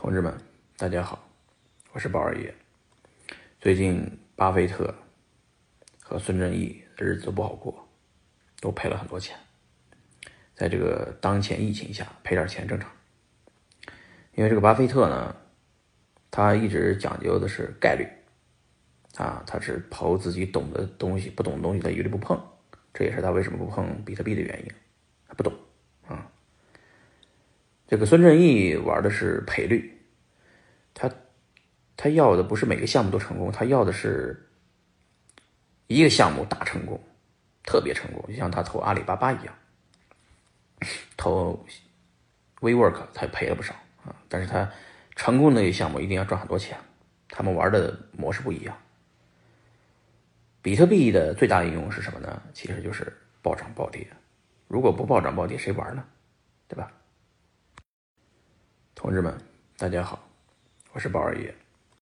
同志们，大家好，我是宝二爷。最近，巴菲特和孙正义日子都不好过，都赔了很多钱。在这个当前疫情下，赔点钱正常。因为这个巴菲特呢，他一直讲究的是概率，啊，他是投自己懂的东西，不懂的东西他一律不碰。这也是他为什么不碰比特币的原因，他不懂。这个孙正义玩的是赔率，他他要的不是每个项目都成功，他要的是一个项目大成功，特别成功，就像他投阿里巴巴一样，投 WeWork 他赔了不少啊，但是他成功的那个项目一定要赚很多钱，他们玩的模式不一样。比特币的最大应用是什么呢？其实就是暴涨暴跌，如果不暴涨暴跌，谁玩呢？对吧？同志们，大家好，我是宝二爷。